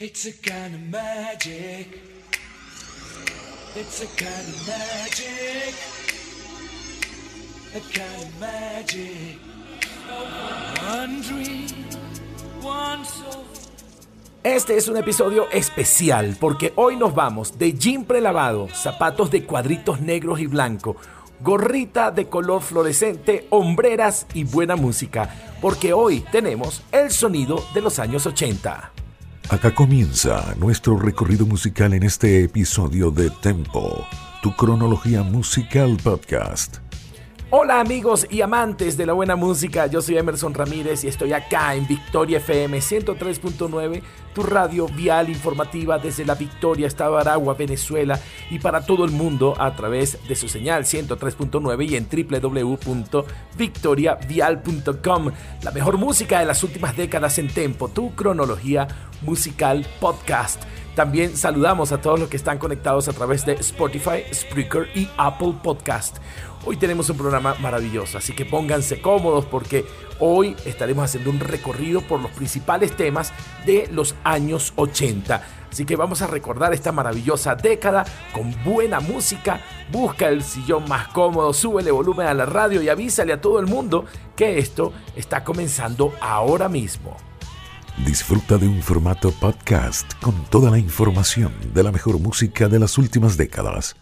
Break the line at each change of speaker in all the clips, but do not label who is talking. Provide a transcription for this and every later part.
It's a kind of magic. It's a kind of magic. A kind magic. Este es un episodio especial porque hoy nos vamos de jean prelavado, zapatos de cuadritos negros y blanco, gorrita de color fluorescente, hombreras y buena música, porque hoy tenemos el sonido de los años 80.
Acá comienza nuestro recorrido musical en este episodio de Tempo, tu cronología musical podcast.
Hola amigos y amantes de la buena música, yo soy Emerson Ramírez y estoy acá en Victoria FM 103.9, tu radio vial informativa desde la Victoria, Estado de Aragua, Venezuela y para todo el mundo a través de su señal 103.9 y en www.victoriavial.com. La mejor música de las últimas décadas en Tempo, tu cronología musical podcast. También saludamos a todos los que están conectados a través de Spotify, Spreaker y Apple Podcast. Hoy tenemos un programa maravilloso, así que pónganse cómodos porque hoy estaremos haciendo un recorrido por los principales temas de los años 80. Así que vamos a recordar esta maravillosa década con buena música. Busca el sillón más cómodo, súbele volumen a la radio y avísale a todo el mundo que esto está comenzando ahora mismo.
Disfruta de un formato podcast con toda la información de la mejor música de las últimas décadas.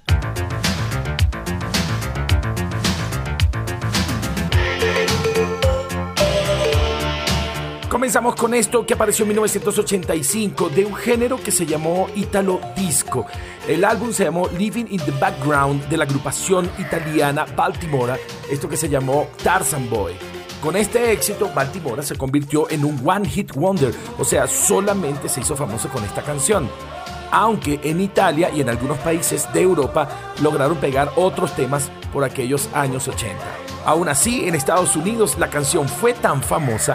Comenzamos con esto que apareció en 1985 de un género que se llamó Italo Disco. El álbum se llamó Living in the Background de la agrupación italiana Baltimora, esto que se llamó Tarzan Boy. Con este éxito, Baltimora se convirtió en un One Hit Wonder, o sea, solamente se hizo famoso con esta canción. Aunque en Italia y en algunos países de Europa lograron pegar otros temas por aquellos años 80. Aún así, en Estados Unidos la canción fue tan famosa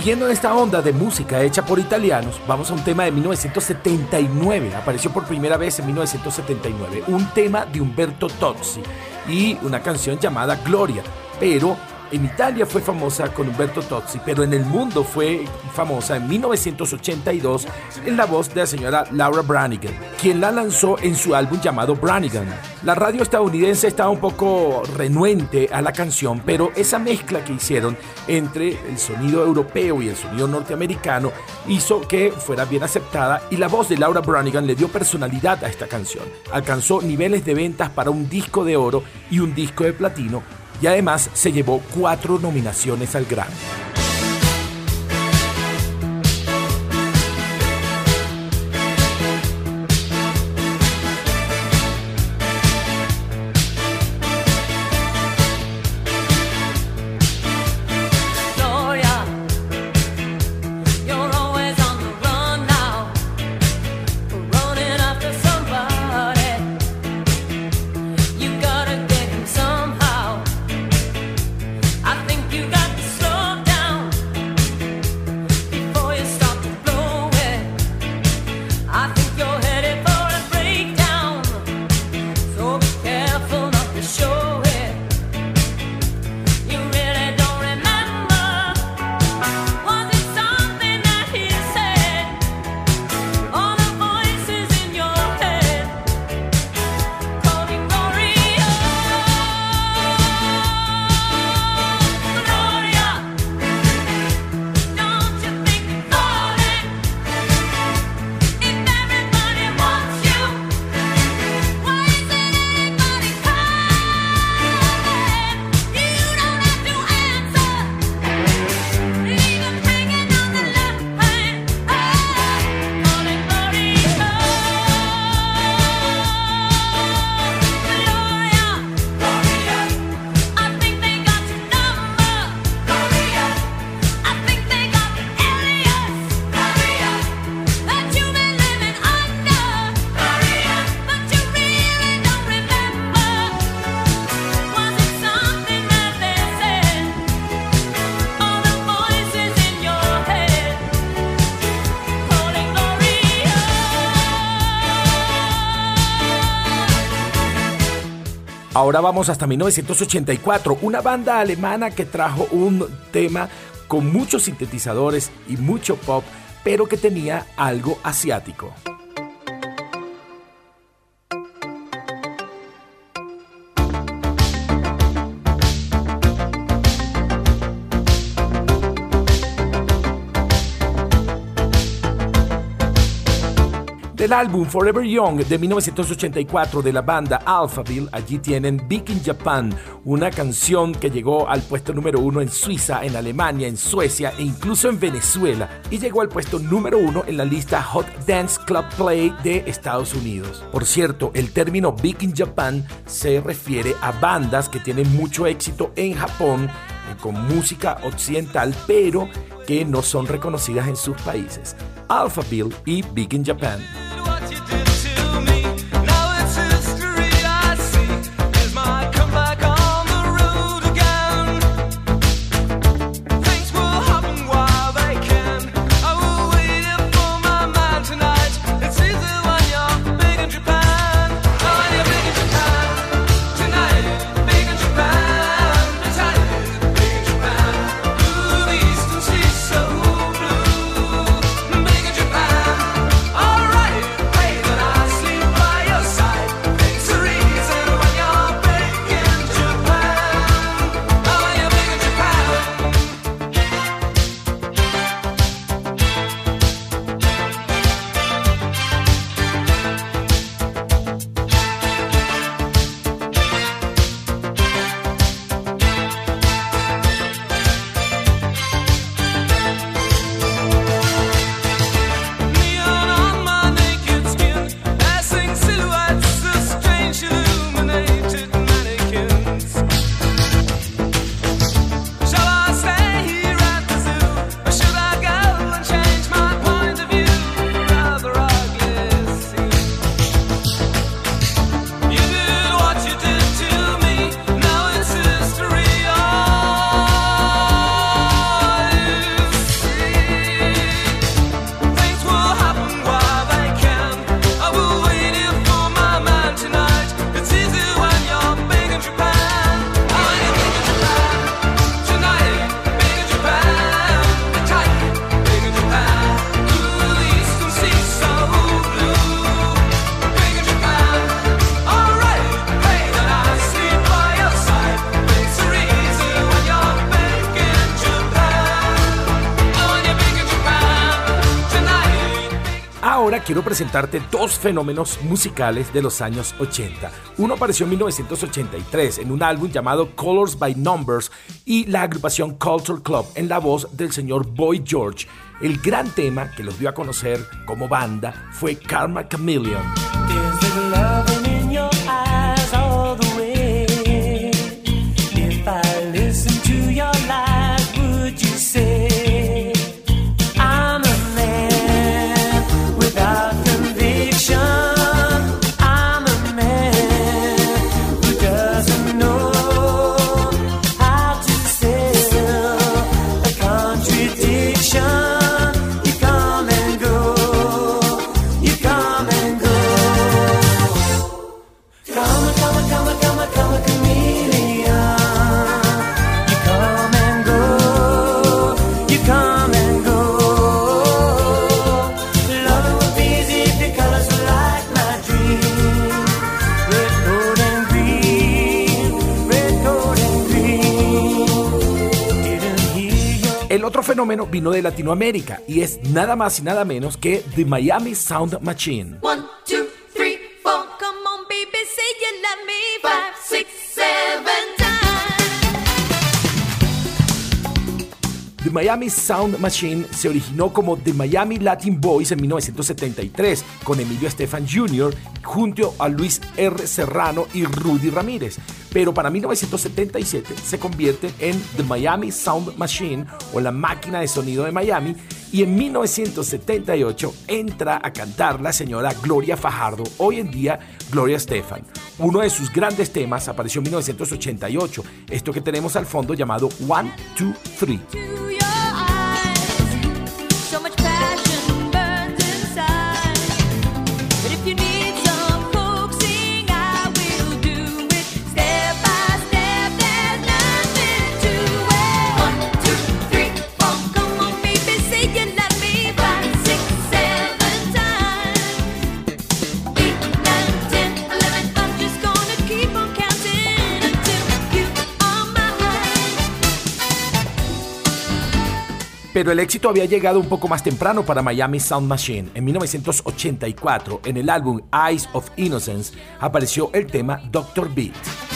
Siguiendo en esta onda de música hecha por italianos, vamos a un tema de 1979. Apareció por primera vez en 1979. Un tema de Umberto Tozzi y una canción llamada Gloria. Pero en Italia fue famosa con Umberto Tozzi, pero en el mundo fue famosa en 1982 en la voz de la señora Laura Branigan, quien la lanzó en su álbum llamado Branigan. La radio estadounidense estaba un poco renuente a la canción, pero esa mezcla que hicieron entre el sonido europeo y el sonido norteamericano hizo que fuera bien aceptada y la voz de Laura Branigan le dio personalidad a esta canción. Alcanzó niveles de ventas para un disco de oro y un disco de platino y además se llevó cuatro nominaciones al Grammy. Ahora vamos hasta 1984, una banda alemana que trajo un tema con muchos sintetizadores y mucho pop, pero que tenía algo asiático. Del álbum Forever Young de 1984 de la banda Alphaville, allí tienen Big in Japan, una canción que llegó al puesto número uno en Suiza, en Alemania, en Suecia e incluso en Venezuela, y llegó al puesto número uno en la lista Hot Dance Club Play de Estados Unidos. Por cierto, el término Big in Japan se refiere a bandas que tienen mucho éxito en Japón eh, con música occidental, pero que no son reconocidas en sus países. Alphaville y Big in Japan. Presentarte dos fenómenos musicales de los años 80. Uno apareció en 1983 en un álbum llamado Colors by Numbers y la agrupación Culture Club en la voz del señor Boy George. El gran tema que los dio a conocer como banda fue Karma Chameleon. Fenómeno vino de Latinoamérica y es nada más y nada menos que The Miami Sound Machine. The Miami Sound Machine se originó como The Miami Latin Boys en 1973 con Emilio Estefan Jr. junto a Luis R. Serrano y Rudy Ramírez. Pero para 1977 se convierte en The Miami Sound Machine o la máquina de sonido de Miami y en 1978 entra a cantar la señora Gloria Fajardo, hoy en día Gloria Estefan. Uno de sus grandes temas apareció en 1988, esto que tenemos al fondo llamado One, Two, Three. Pero el éxito había llegado un poco más temprano para Miami Sound Machine. En 1984, en el álbum Eyes of Innocence, apareció el tema Doctor Beat.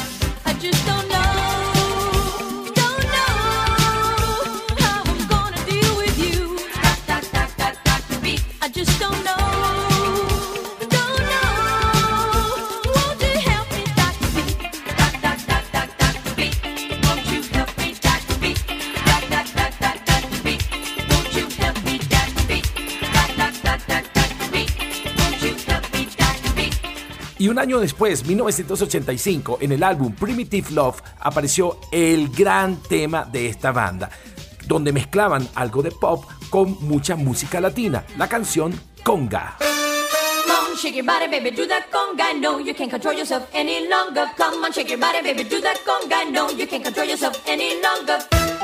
Y un año después, 1985, en el álbum Primitive Love, apareció el gran tema de esta banda, donde mezclaban algo de pop con mucha música latina, la canción Conga. shake your body, baby, do that conga. No, you can't control yourself any longer. Come on, shake your body, baby, do that conga. No, you can't control yourself any longer.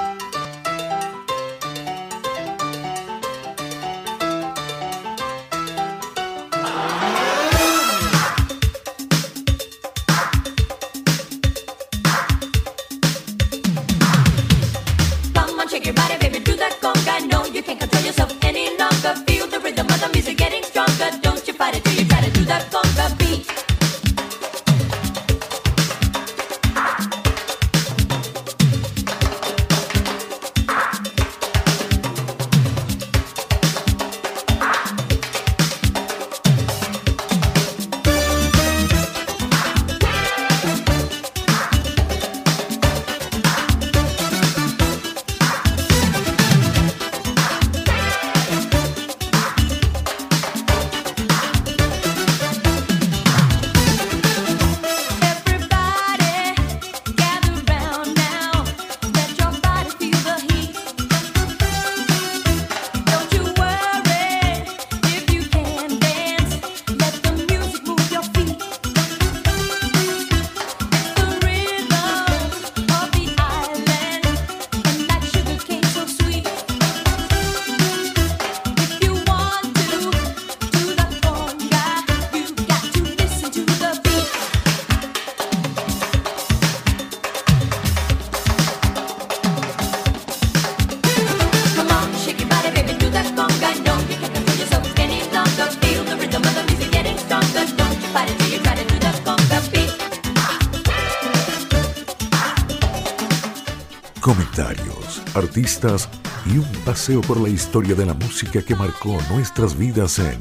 Y un paseo por la historia de la música que marcó nuestras vidas en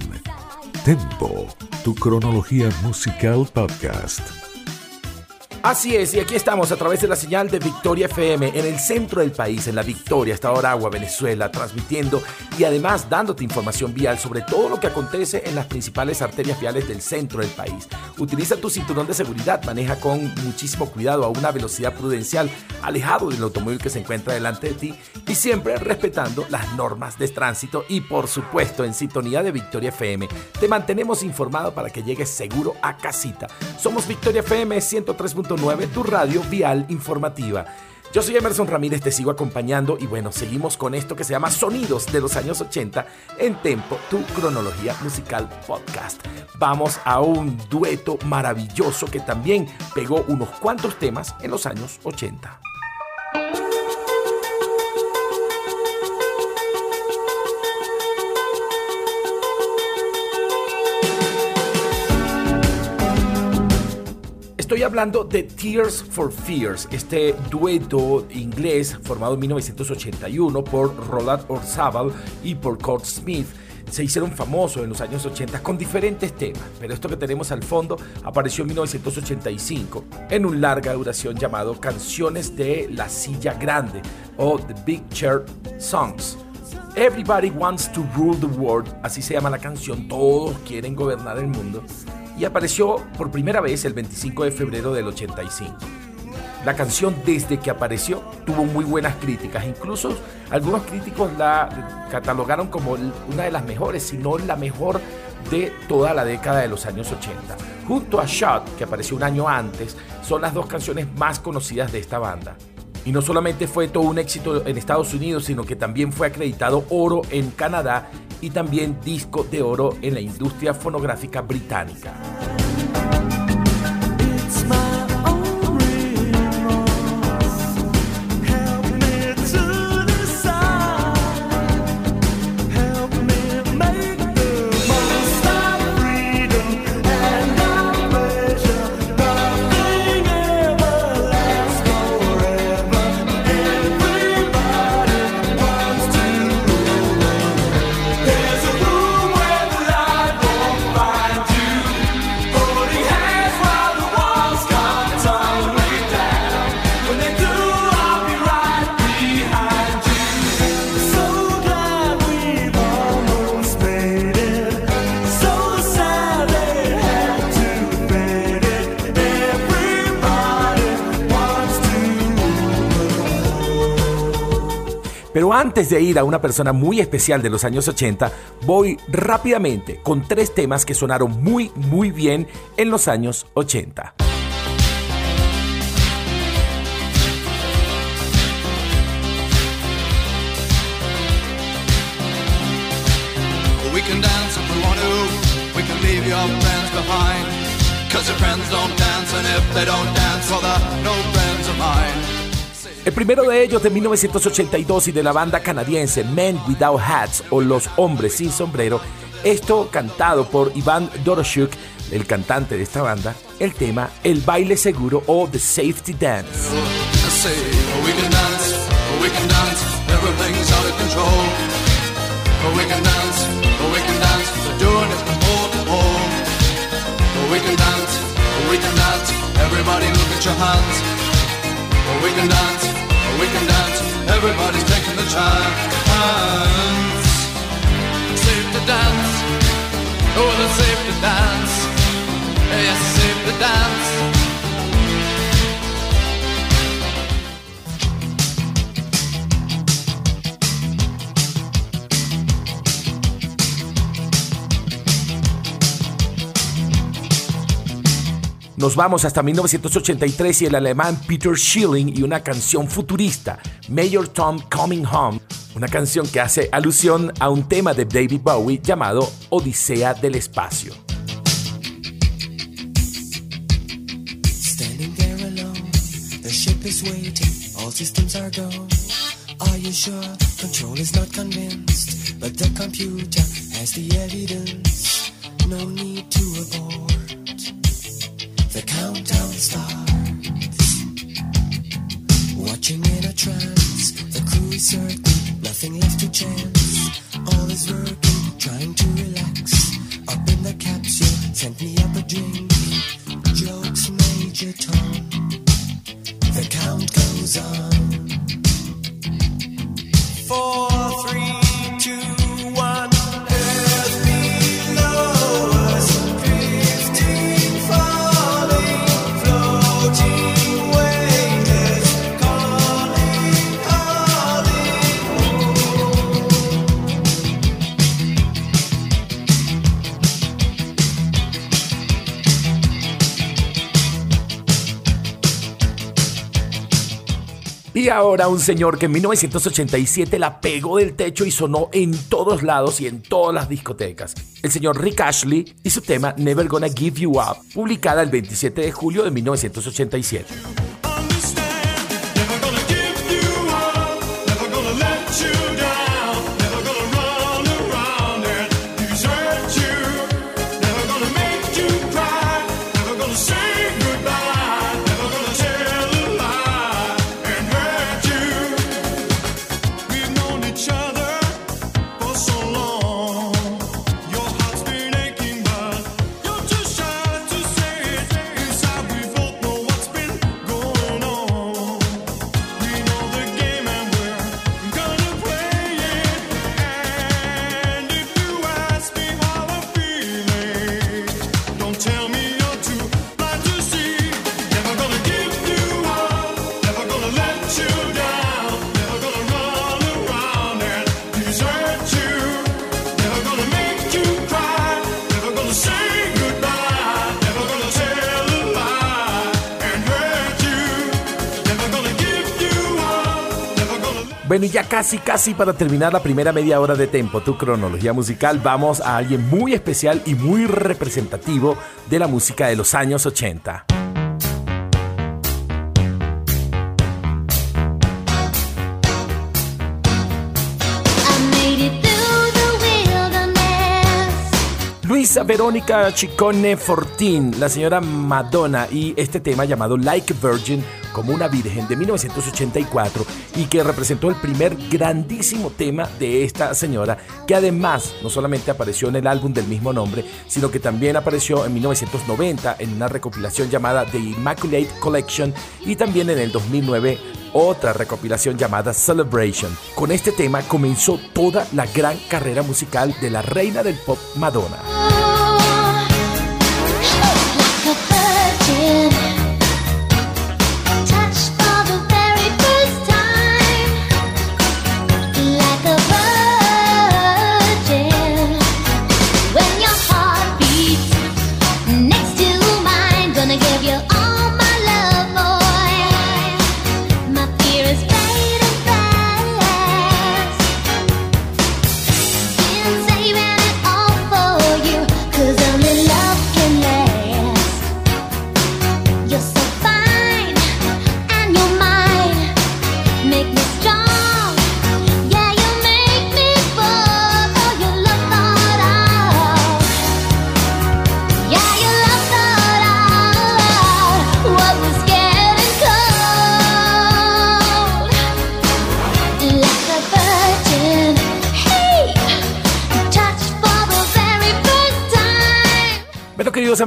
Tempo, tu cronología musical podcast. Así es, y aquí estamos a través de la señal de Victoria FM en el centro del país, en la Victoria, hasta Aragua, Venezuela, transmitiendo y además dándote información vial sobre todo lo que acontece en las principales arterias viales del centro del país. Utiliza tu cinturón de seguridad, maneja con muchísimo cuidado a una velocidad prudencial, alejado del automóvil que se encuentra delante de ti y siempre respetando las normas de tránsito y por supuesto en sintonía de Victoria FM. Te mantenemos informado para que llegues seguro a casita. Somos Victoria FM 103 tu radio vial informativa. Yo soy Emerson Ramírez, te sigo acompañando y bueno, seguimos con esto que se llama Sonidos de los años 80 en Tempo, tu cronología musical podcast. Vamos a un dueto maravilloso que también pegó unos cuantos temas en los años 80. Estoy hablando de Tears for Fears, este dueto inglés formado en 1981 por Roland Orzabal y por Kurt Smith se hicieron famosos en los años 80 con diferentes temas, pero esto que tenemos al fondo apareció en 1985 en un larga duración llamado Canciones de la Silla Grande o The Big Chair Songs. Everybody Wants to Rule the World, así se llama la canción, todos quieren gobernar el mundo y apareció por primera vez el 25 de febrero del 85. La canción desde que apareció tuvo muy buenas críticas, incluso algunos críticos la catalogaron como una de las mejores, si no la mejor de toda la década de los años 80. Junto a Shot, que apareció un año antes, son las dos canciones más conocidas de esta banda. Y no solamente fue todo un éxito en Estados Unidos, sino que también fue acreditado oro en Canadá y también disco de oro en la industria fonográfica británica. Antes de ir a una persona muy especial de los años 80, voy rápidamente con tres temas que sonaron muy, muy bien en los años 80. We can dance if we want to. We can leave your friends behind. Cause your friends don't dance, and if they don't dance, no friends of mine. El primero de ellos de 1982 y de la banda canadiense Men Without Hats o Los Hombres Sin Sombrero, esto cantado por Iván Doroshuk, el cantante de esta banda, el tema El baile seguro o The Safety Dance. Everybody look at your hands. Can dance we can dance. Everybody's taking the chance. Safe to dance. Oh, it's safe to dance. Nos vamos hasta 1983 y el alemán Peter Schilling y una canción futurista, Mayor Tom Coming Home, una canción que hace alusión a un tema de David Bowie llamado Odisea del Espacio. Standing there alone, the ship is waiting, all systems are you sure? Control is not convinced, but the computer has the evidence. No need to abort. The countdown starts. Watching in a trance, the crew is certain, nothing left to chance. All is working, trying to relax. Up in the capsule, sent me up a drink. Jokes, Major Tom. The count goes on. Four, three, Y ahora un señor que en 1987 la pegó del techo y sonó en todos lados y en todas las discotecas. El señor Rick Ashley y su tema Never Gonna Give You Up, publicada el 27 de julio de 1987. Y ya casi, casi para terminar la primera media hora de Tempo, tu cronología musical, vamos a alguien muy especial y muy representativo de la música de los años 80. Luisa Verónica Chicone Fortín, la señora Madonna y este tema llamado Like a Virgin como una virgen de 1984 y que representó el primer grandísimo tema de esta señora que además no solamente apareció en el álbum del mismo nombre sino que también apareció en 1990 en una recopilación llamada The Immaculate Collection y también en el 2009 otra recopilación llamada Celebration. Con este tema comenzó toda la gran carrera musical de la reina del pop Madonna.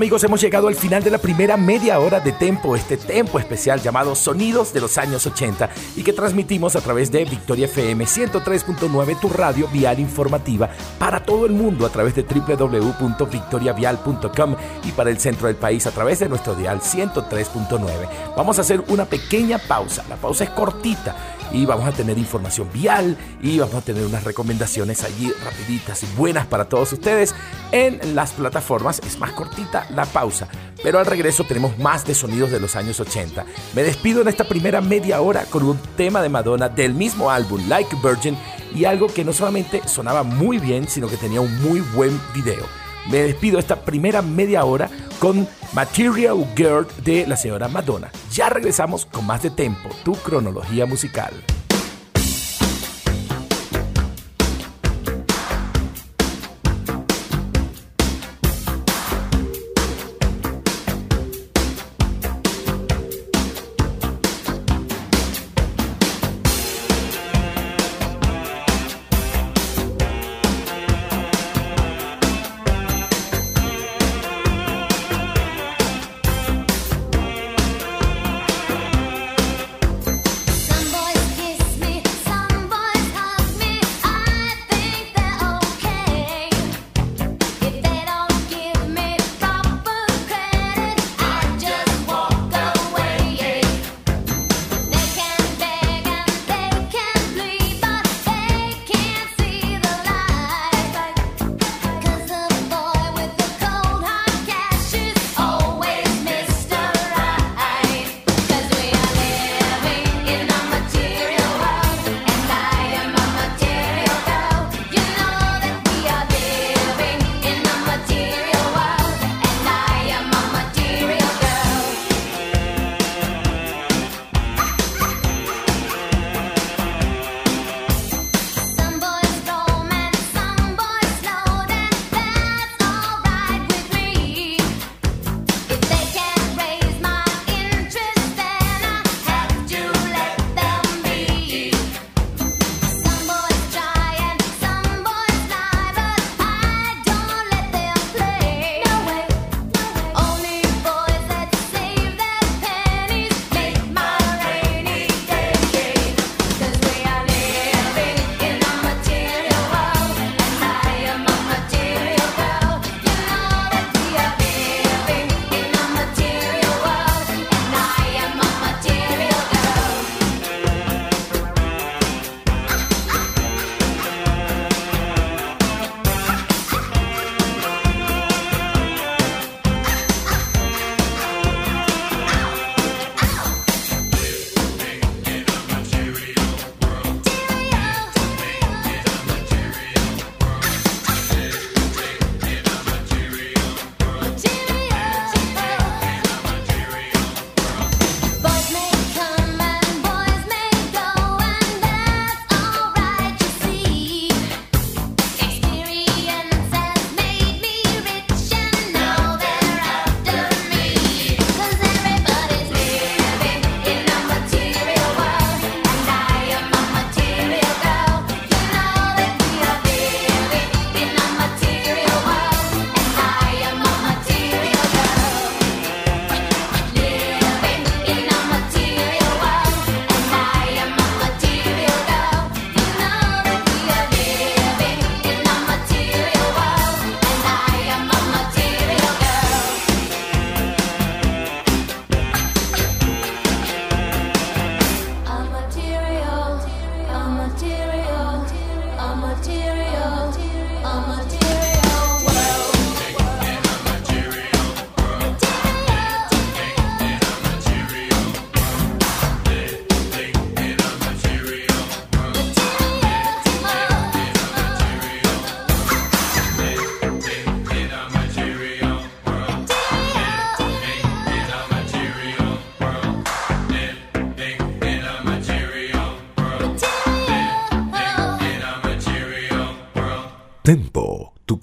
Amigos, hemos llegado al final de la primera media hora de Tempo, este Tempo especial llamado Sonidos de los años 80 y que transmitimos a través de Victoria FM 103.9, tu radio vial informativa para todo el mundo a través de www.victoriavial.com y para el centro del país a través de nuestro dial 103.9. Vamos a hacer una pequeña pausa, la pausa es cortita y vamos a tener información vial y vamos a tener unas recomendaciones allí rapiditas y buenas para todos ustedes en las plataformas. Es más cortita la pausa, pero al regreso tenemos más de sonidos de los años 80. Me despido en esta primera media hora con un tema de Madonna del mismo álbum Like Virgin y algo que no solamente sonaba muy bien, sino que tenía un muy buen video. Me despido esta primera media hora con Material Girl de la señora Madonna. Ya regresamos con más de Tempo, tu cronología musical.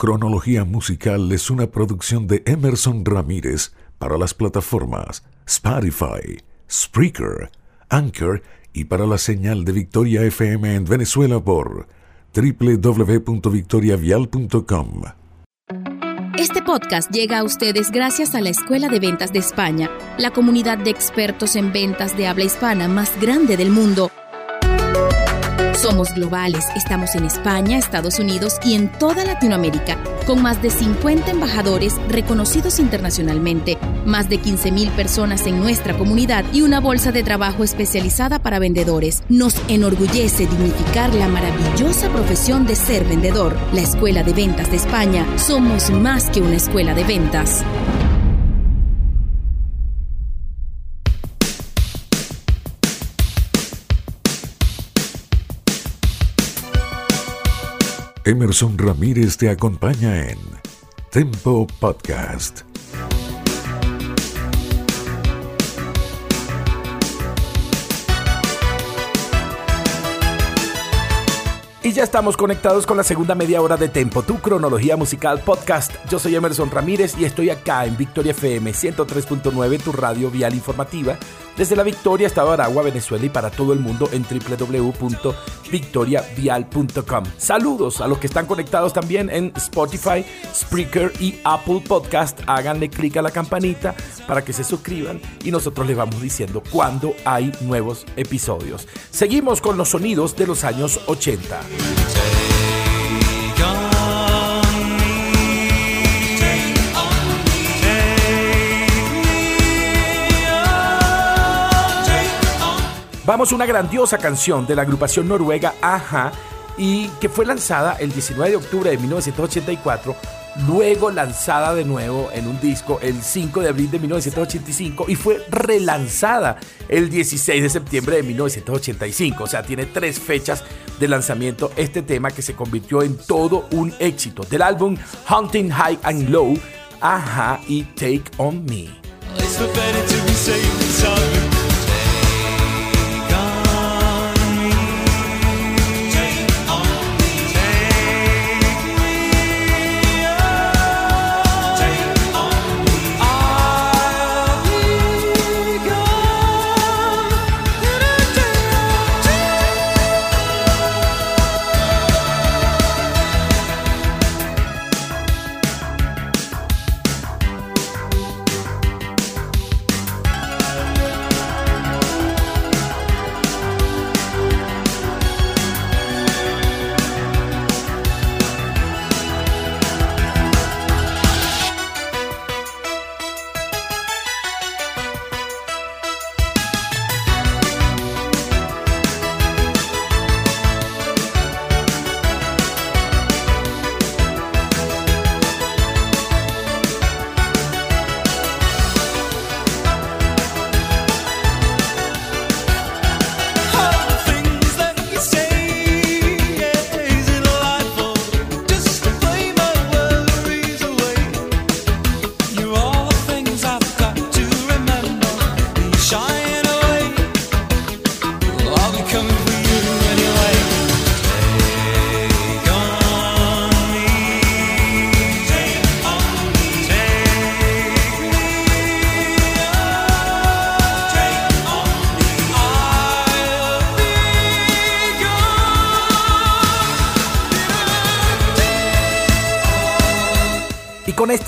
Cronología musical es una producción de Emerson Ramírez para las plataformas Spotify, Spreaker, Anchor y para la señal de Victoria FM en Venezuela por www.victoriavial.com.
Este podcast llega a ustedes gracias a la Escuela de Ventas de España, la comunidad de expertos en ventas de habla hispana más grande del mundo somos globales, estamos en España, Estados Unidos y en toda Latinoamérica, con más de 50 embajadores reconocidos internacionalmente, más de 15.000 personas en nuestra comunidad y una bolsa de trabajo especializada para vendedores. Nos enorgullece dignificar la maravillosa profesión de ser vendedor. La Escuela de Ventas de España, somos más que una escuela de ventas.
Emerson Ramírez te acompaña en Tempo Podcast.
Y ya estamos conectados con la segunda media hora de Tempo, tu cronología musical podcast. Yo soy Emerson Ramírez y estoy acá en Victoria FM 103.9, tu radio vial informativa desde la Victoria, Estado Aragua, Venezuela y para todo el mundo en www.victoriavial.com. Saludos a los que están conectados también en Spotify, Spreaker y Apple Podcast. Háganle clic a la campanita para que se suscriban y nosotros les vamos diciendo cuando hay nuevos episodios. Seguimos con los sonidos de los años 80. Vamos a una grandiosa canción de la agrupación noruega Aja y que fue lanzada el 19 de octubre de 1984, luego lanzada de nuevo en un disco el 5 de abril de 1985 y fue relanzada el 16 de septiembre de 1985. O sea, tiene tres fechas de lanzamiento este tema que se convirtió en todo un éxito del álbum Hunting High and Low, Aja y Take On Me.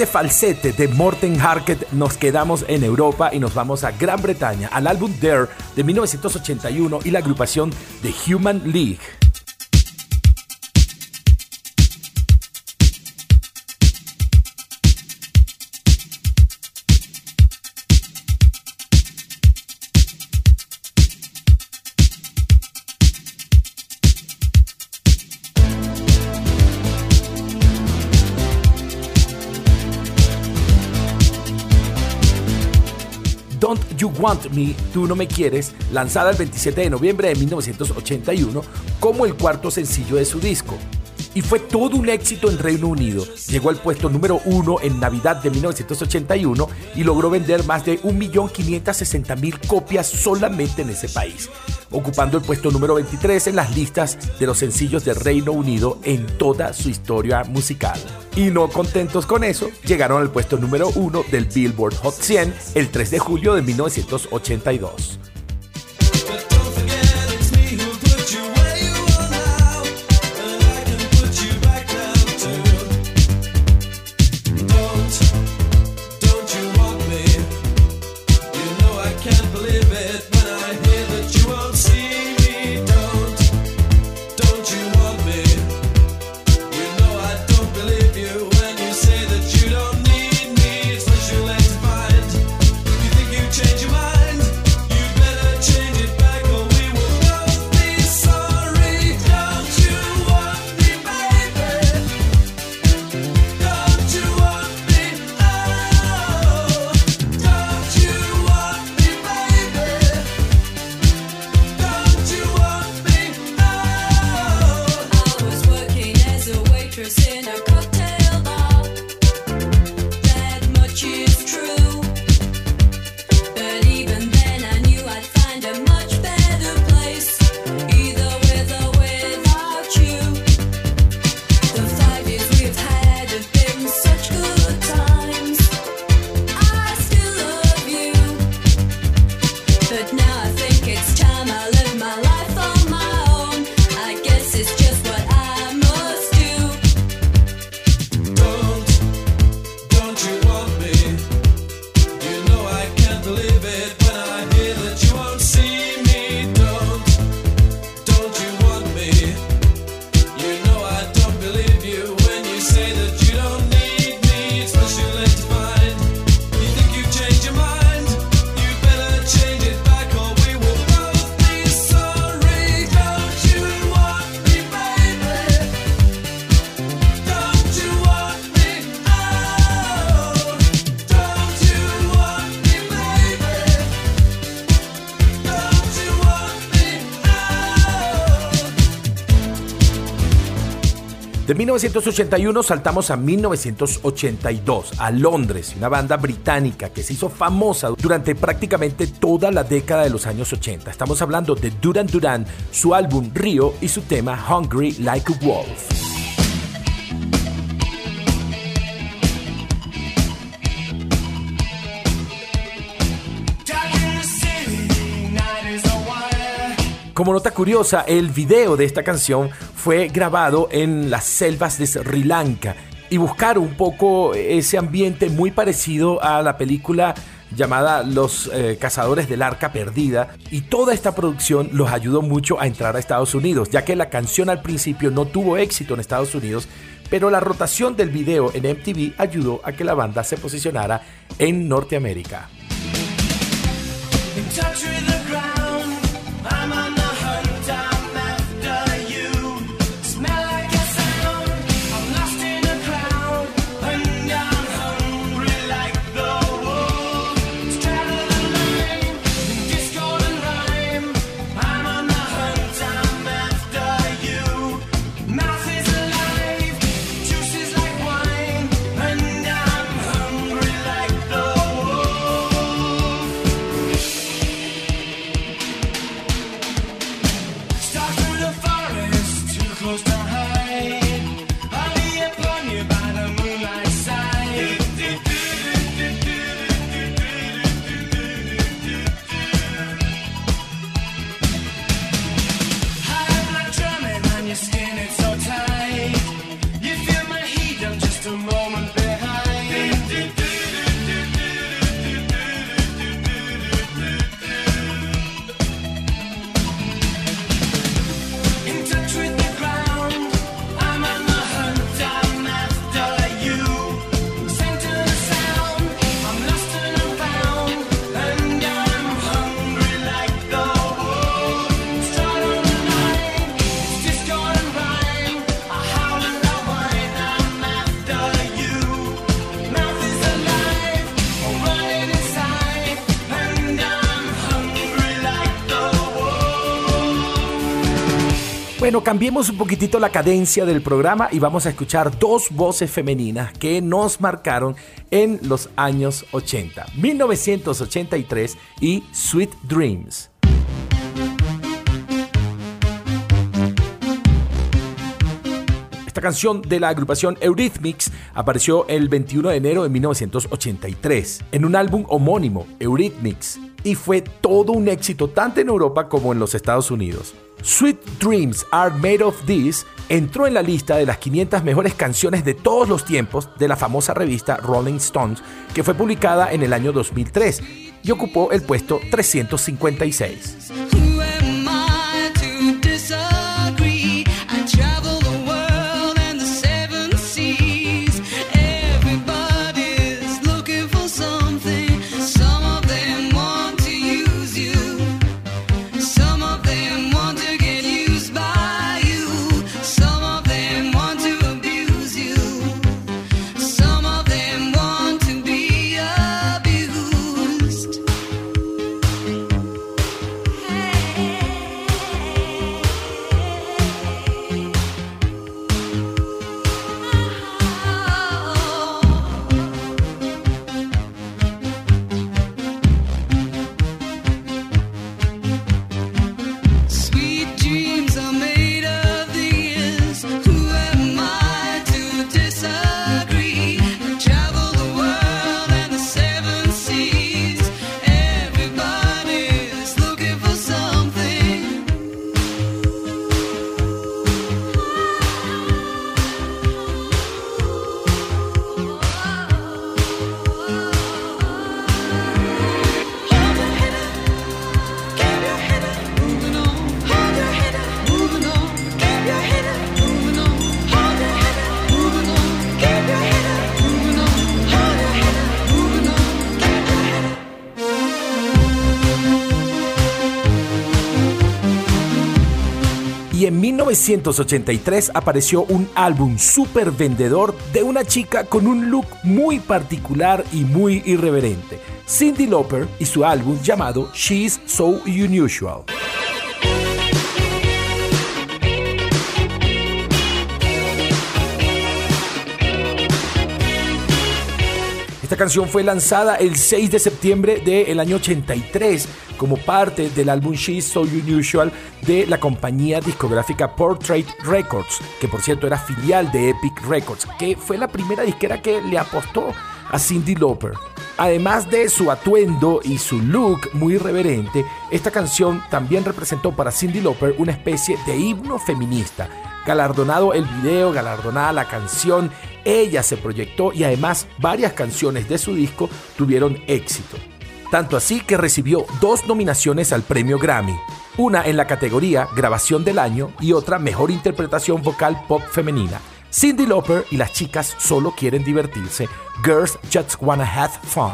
Este falsete de Morten Harket nos quedamos en Europa y nos vamos a Gran Bretaña, al álbum Dare de 1981 y la agrupación The Human League. You Want Me, Tú No Me Quieres, lanzada el 27 de noviembre de 1981 como el cuarto sencillo de su disco. Y fue todo un éxito en Reino Unido. Llegó al puesto número uno en Navidad de 1981 y logró vender más de 1.560.000 copias solamente en ese país ocupando el puesto número 23 en las listas de los sencillos del Reino Unido en toda su historia musical. Y no contentos con eso, llegaron al puesto número 1 del Billboard Hot 100 el 3 de julio de 1982. 1981 saltamos a 1982, a Londres, una banda británica que se hizo famosa durante prácticamente toda la década de los años 80. Estamos hablando de Duran Duran, su álbum Rio y su tema Hungry Like a Wolf. Como nota curiosa, el video de esta canción fue grabado en las selvas de Sri Lanka y buscar un poco ese ambiente muy parecido a la película llamada Los eh, Cazadores del Arca Perdida y toda esta producción los ayudó mucho a entrar a Estados Unidos, ya que la canción al principio no tuvo éxito en Estados Unidos, pero la rotación del video en MTV ayudó a que la banda se posicionara en Norteamérica. Bueno, cambiemos un poquitito la cadencia del programa y vamos a escuchar dos voces femeninas que nos marcaron en los años 80, 1983 y Sweet Dreams. Esta canción de la agrupación Eurythmics apareció el 21 de enero de 1983 en un álbum homónimo, Eurythmics, y fue todo un éxito tanto en Europa como en los Estados Unidos. Sweet Dreams Are Made of This entró en la lista de las 500 mejores canciones de todos los tiempos de la famosa revista Rolling Stones, que fue publicada en el año 2003 y ocupó el puesto 356. 1983 apareció un álbum súper vendedor de una chica con un look muy particular y muy irreverente, Cindy Lauper y su álbum llamado She's So Unusual. Canción fue lanzada el 6 de septiembre del año 83 como parte del álbum She's So Unusual de la compañía discográfica Portrait Records, que por cierto era filial de Epic Records, que fue la primera disquera que le apostó a Cindy Lauper. Además de su atuendo y su look muy irreverente, esta canción también representó para Cindy Lauper una especie de himno feminista. Galardonado el video, galardonada la canción, ella se proyectó y además varias canciones de su disco tuvieron éxito. Tanto así que recibió dos nominaciones al premio Grammy, una en la categoría Grabación del Año y otra Mejor Interpretación Vocal Pop Femenina. Cindy Lauper y las chicas solo quieren divertirse. Girls just wanna have fun.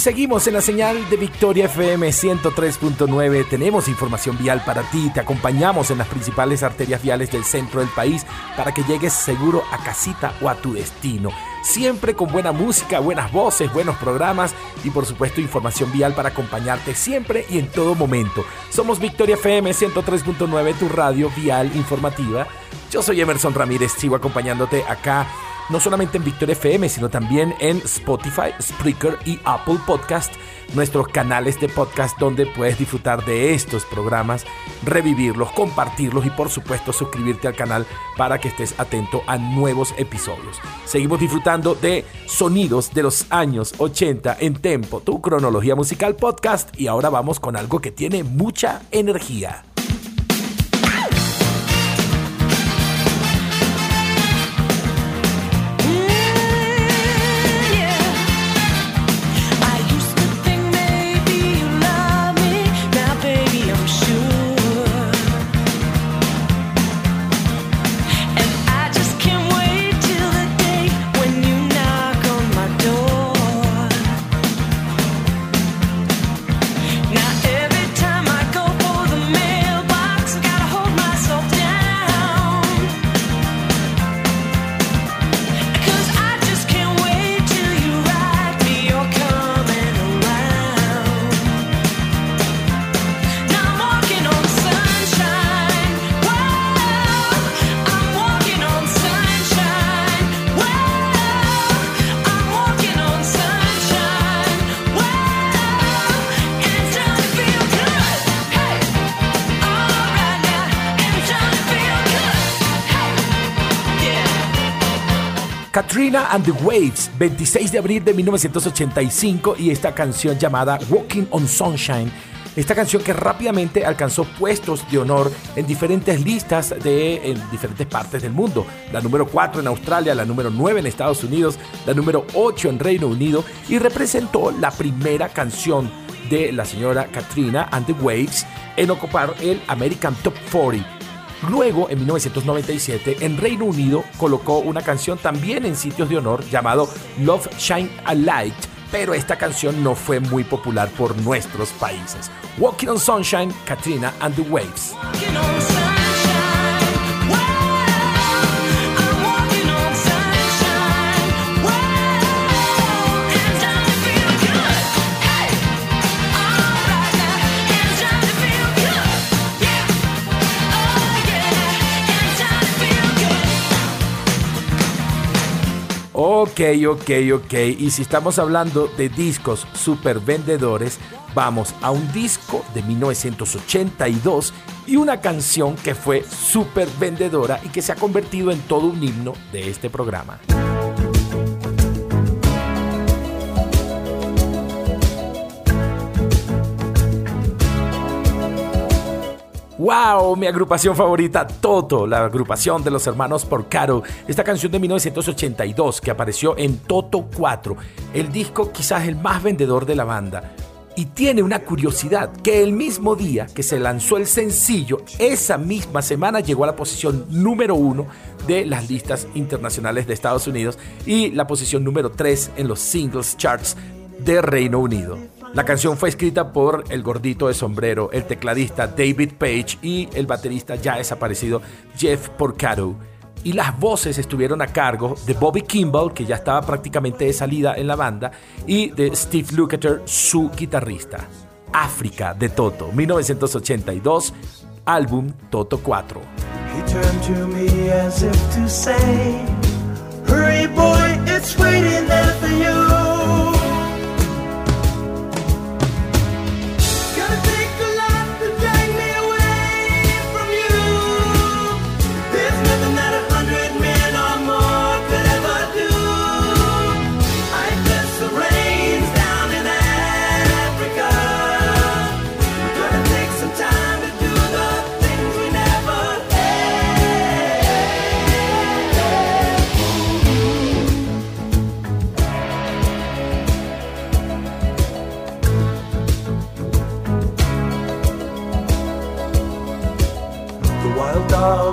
Seguimos en la señal de Victoria FM 103.9. Tenemos información vial para ti. Te acompañamos en las principales arterias viales del centro del país para que llegues seguro a casita o a tu destino. Siempre con buena música, buenas voces, buenos programas y por supuesto información vial para acompañarte siempre y en todo momento. Somos Victoria FM 103.9, tu radio vial informativa. Yo soy Emerson Ramírez, sigo acompañándote acá no solamente en Victoria FM, sino también en Spotify, Spreaker y Apple Podcast, nuestros canales de podcast donde puedes disfrutar de estos programas, revivirlos, compartirlos y por supuesto suscribirte al canal para que estés atento a nuevos episodios. Seguimos disfrutando de sonidos de los años 80 en Tempo, tu cronología musical podcast y ahora vamos con algo que tiene mucha energía. Katrina and the Waves, 26 de abril de 1985 y esta canción llamada Walking on Sunshine. Esta canción que rápidamente alcanzó puestos de honor en diferentes listas de en diferentes partes del mundo. La número 4 en Australia, la número 9 en Estados Unidos, la número 8 en Reino Unido y representó la primera canción de la señora Katrina and the Waves en ocupar el American Top 40 Luego, en 1997, en Reino Unido colocó una canción también en sitios de honor llamado Love Shine a Light, pero esta canción no fue muy popular por nuestros países. Walking on Sunshine, Katrina and the Waves. Ok, ok, ok. Y si estamos hablando de discos super vendedores, vamos a un disco de 1982 y una canción que fue super vendedora y que se ha convertido en todo un himno de este programa. ¡Wow! Mi agrupación favorita, Toto, la agrupación de los hermanos Porcaro. Esta canción de 1982 que apareció en Toto 4, el disco quizás el más vendedor de la banda. Y tiene una curiosidad, que el mismo día que se lanzó el sencillo, esa misma semana llegó a la posición número uno de las listas internacionales de Estados Unidos y la posición número 3 en los singles charts de Reino Unido. La canción fue escrita por el gordito de sombrero, el tecladista David Page y el baterista ya desaparecido Jeff Porcaro. Y las voces estuvieron a cargo de Bobby Kimball, que ya estaba prácticamente de salida en la banda, y de Steve Lukather, su guitarrista. África de Toto, 1982, álbum Toto 4. Hurry boy, it's waiting there for you.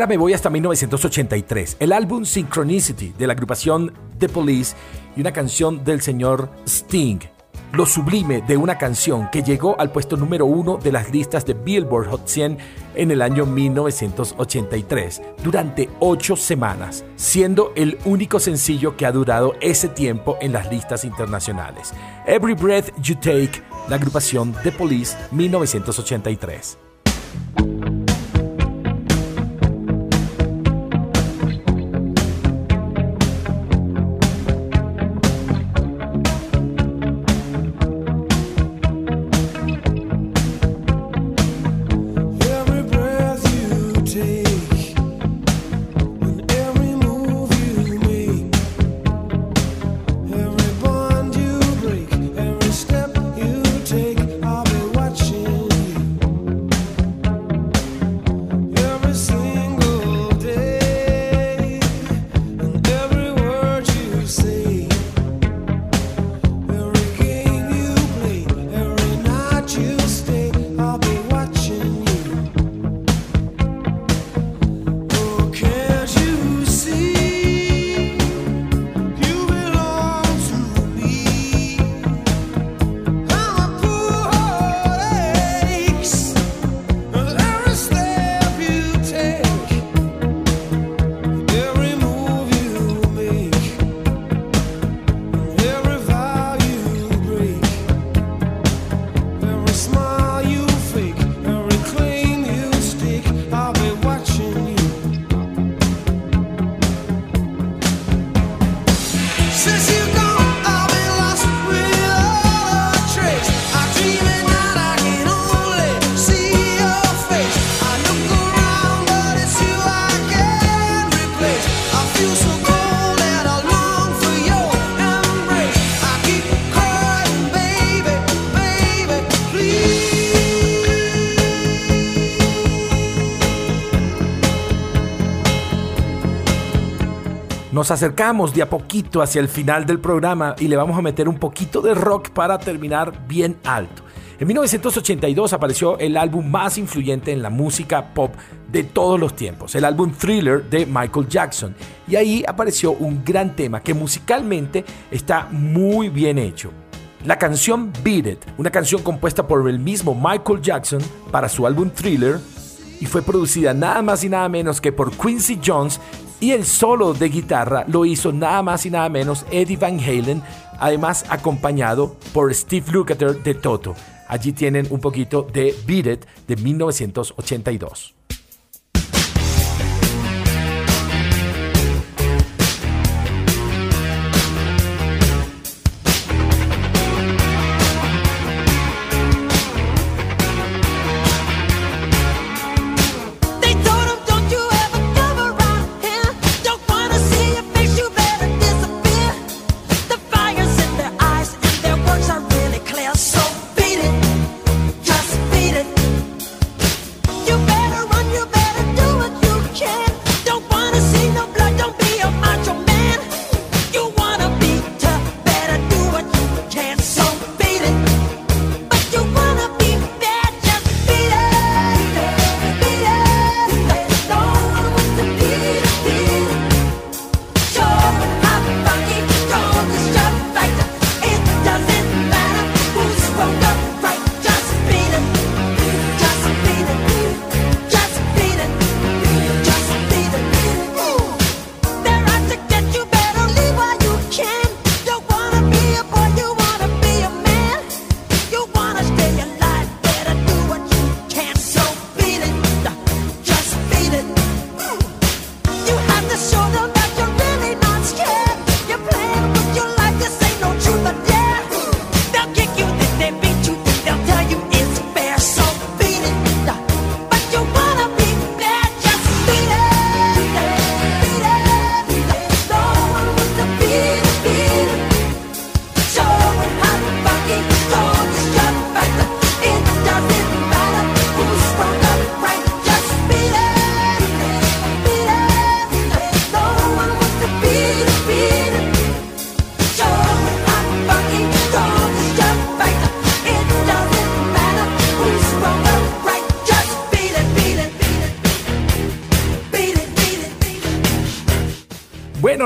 Ahora me voy hasta 1983, el álbum Synchronicity de la agrupación The Police y una canción del señor Sting. Lo sublime de una canción que llegó al puesto número uno de las listas de Billboard Hot 100 en el año 1983, durante ocho semanas, siendo el único sencillo que ha durado ese tiempo en las listas internacionales. Every Breath You Take, la agrupación The Police 1983. Acercamos de a poquito hacia el final del programa y le vamos a meter un poquito de rock para terminar bien alto. En 1982 apareció el álbum más influyente en la música pop de todos los tiempos, el álbum Thriller de Michael Jackson. Y ahí apareció un gran tema que musicalmente está muy bien hecho. La canción Beat It, una canción compuesta por el mismo Michael Jackson para su álbum Thriller, y fue producida nada más y nada menos que por Quincy Jones y el solo de guitarra lo hizo nada más y nada menos Eddie Van Halen, además acompañado por Steve Lukather de Toto. Allí tienen un poquito de Beat It de 1982.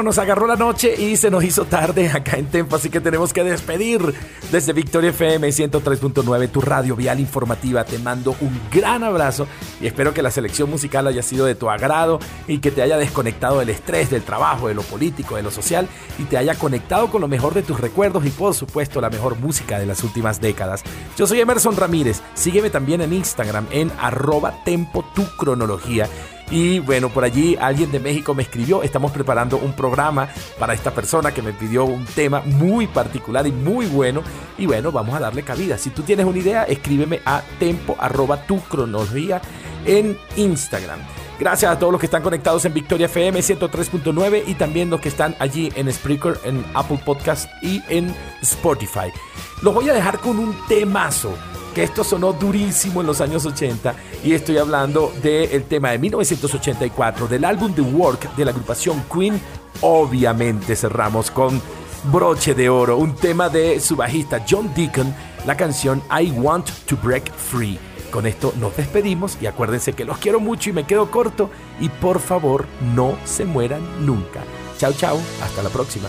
Nos agarró la noche y se nos hizo tarde acá en Tempo, así que tenemos que despedir desde Victoria FM 103.9, tu radio vial informativa. Te mando un gran abrazo y espero que la selección musical haya sido de tu agrado y que te haya desconectado del estrés, del trabajo, de lo político, de lo social y te haya conectado con lo mejor de tus recuerdos y por supuesto la mejor música de las últimas décadas. Yo soy Emerson Ramírez, sígueme también en Instagram en arroba tempo tu cronología y bueno, por allí alguien de México me escribió, estamos preparando un programa para esta persona que me pidió un tema muy particular y muy bueno. Y bueno, vamos a darle cabida. Si tú tienes una idea, escríbeme a tempo arroba tu cronología en Instagram. Gracias a todos los que están conectados en Victoria FM 103.9 y también los que están allí en Spreaker, en Apple Podcast y en Spotify. Los voy a dejar con un temazo que esto sonó durísimo en los años 80 y estoy hablando del tema de 1984 del álbum The Work de la agrupación Queen. Obviamente cerramos con broche de oro, un tema de su bajista John Deacon, la canción I Want to Break Free. Con esto nos despedimos y acuérdense que los quiero mucho y me quedo corto y por favor no se mueran nunca. Chao, chao, hasta la próxima.